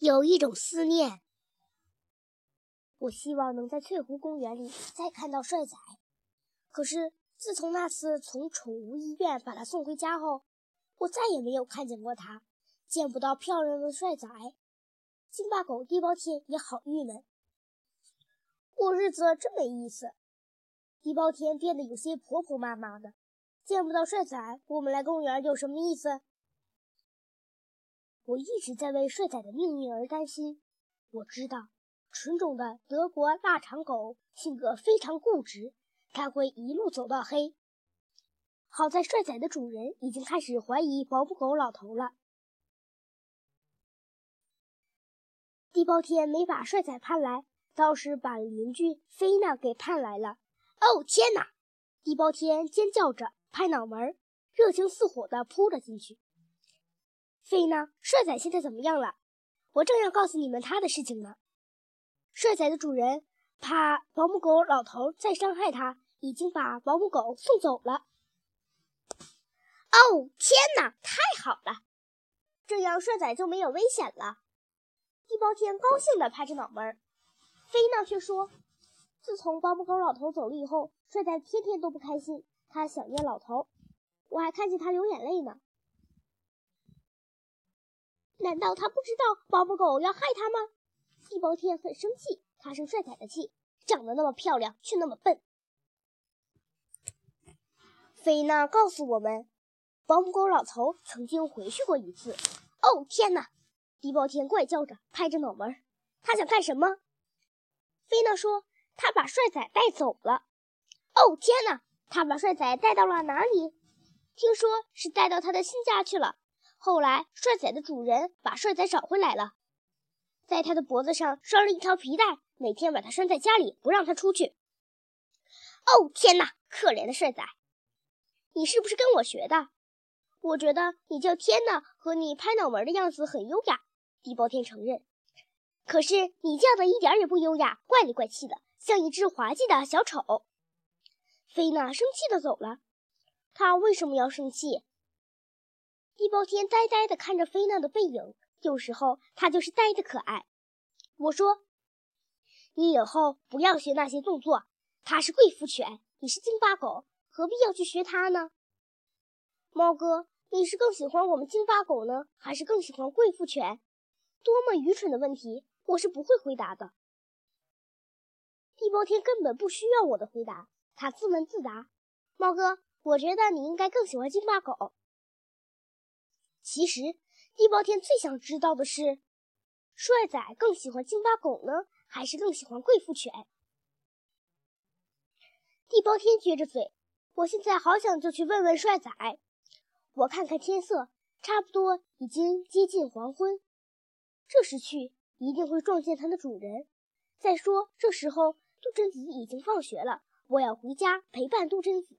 有一种思念。我希望能在翠湖公园里再看到帅仔，可是自从那次从宠物医院把他送回家后，我再也没有看见过他，见不到漂亮的帅仔。金巴狗地包天也好郁闷，过日子真没意思。地包天变得有些婆婆妈妈的，见不到帅仔，我们来公园有什么意思？我一直在为帅仔的命运而担心。我知道，纯种的德国腊肠狗性格非常固执，它会一路走到黑。好在帅仔的主人已经开始怀疑保姆狗老头了。地包天没把帅仔盼来，倒是把邻居菲娜给盼来了。哦天哪！地包天尖叫着，拍脑门，热情似火地扑了进去。飞呢？帅仔现在怎么样了？我正要告诉你们他的事情呢。帅仔的主人怕保姆狗老头再伤害他，已经把保姆狗送走了。哦，天哪！太好了，这样帅仔就没有危险了。地包天高兴地拍着脑门儿，菲娜却说：“自从保姆狗老头走了以后，帅仔天天都不开心，他想念老头，我还看见他流眼泪呢。”难道他不知道保姆狗要害他吗？地包天很生气，他生帅仔的气，长得那么漂亮却那么笨。菲娜告诉我们，保姆狗老头曾经回去过一次。哦天哪！地包天怪叫着，拍着脑门。他想干什么？菲娜说：“他把帅仔带走了。”哦天哪！他把帅仔带到了哪里？听说是带到他的新家去了。后来，帅仔的主人把帅仔找回来了，在他的脖子上拴了一条皮带，每天把他拴在家里，不让他出去。哦天哪，可怜的帅仔！你是不是跟我学的？我觉得你叫天哪和你拍脑门的样子很优雅。地包天承认，可是你叫的一点也不优雅，怪里怪气的，像一只滑稽的小丑。菲娜生气的走了。他为什么要生气？地包天呆呆地看着菲娜的背影，有时候他就是呆的可爱。我说：“你以后不要学那些动作。它是贵妇犬，你是京巴狗，何必要去学它呢？”猫哥，你是更喜欢我们京巴狗呢，还是更喜欢贵妇犬？多么愚蠢的问题，我是不会回答的。地包天根本不需要我的回答，他自问自答：“猫哥，我觉得你应该更喜欢京巴狗。”其实，地包天最想知道的是，帅仔更喜欢京巴狗呢，还是更喜欢贵妇犬？地包天撅着嘴，我现在好想就去问问帅仔。我看看天色，差不多已经接近黄昏，这时去一定会撞见它的主人。再说，这时候杜真子已经放学了，我要回家陪伴杜真子。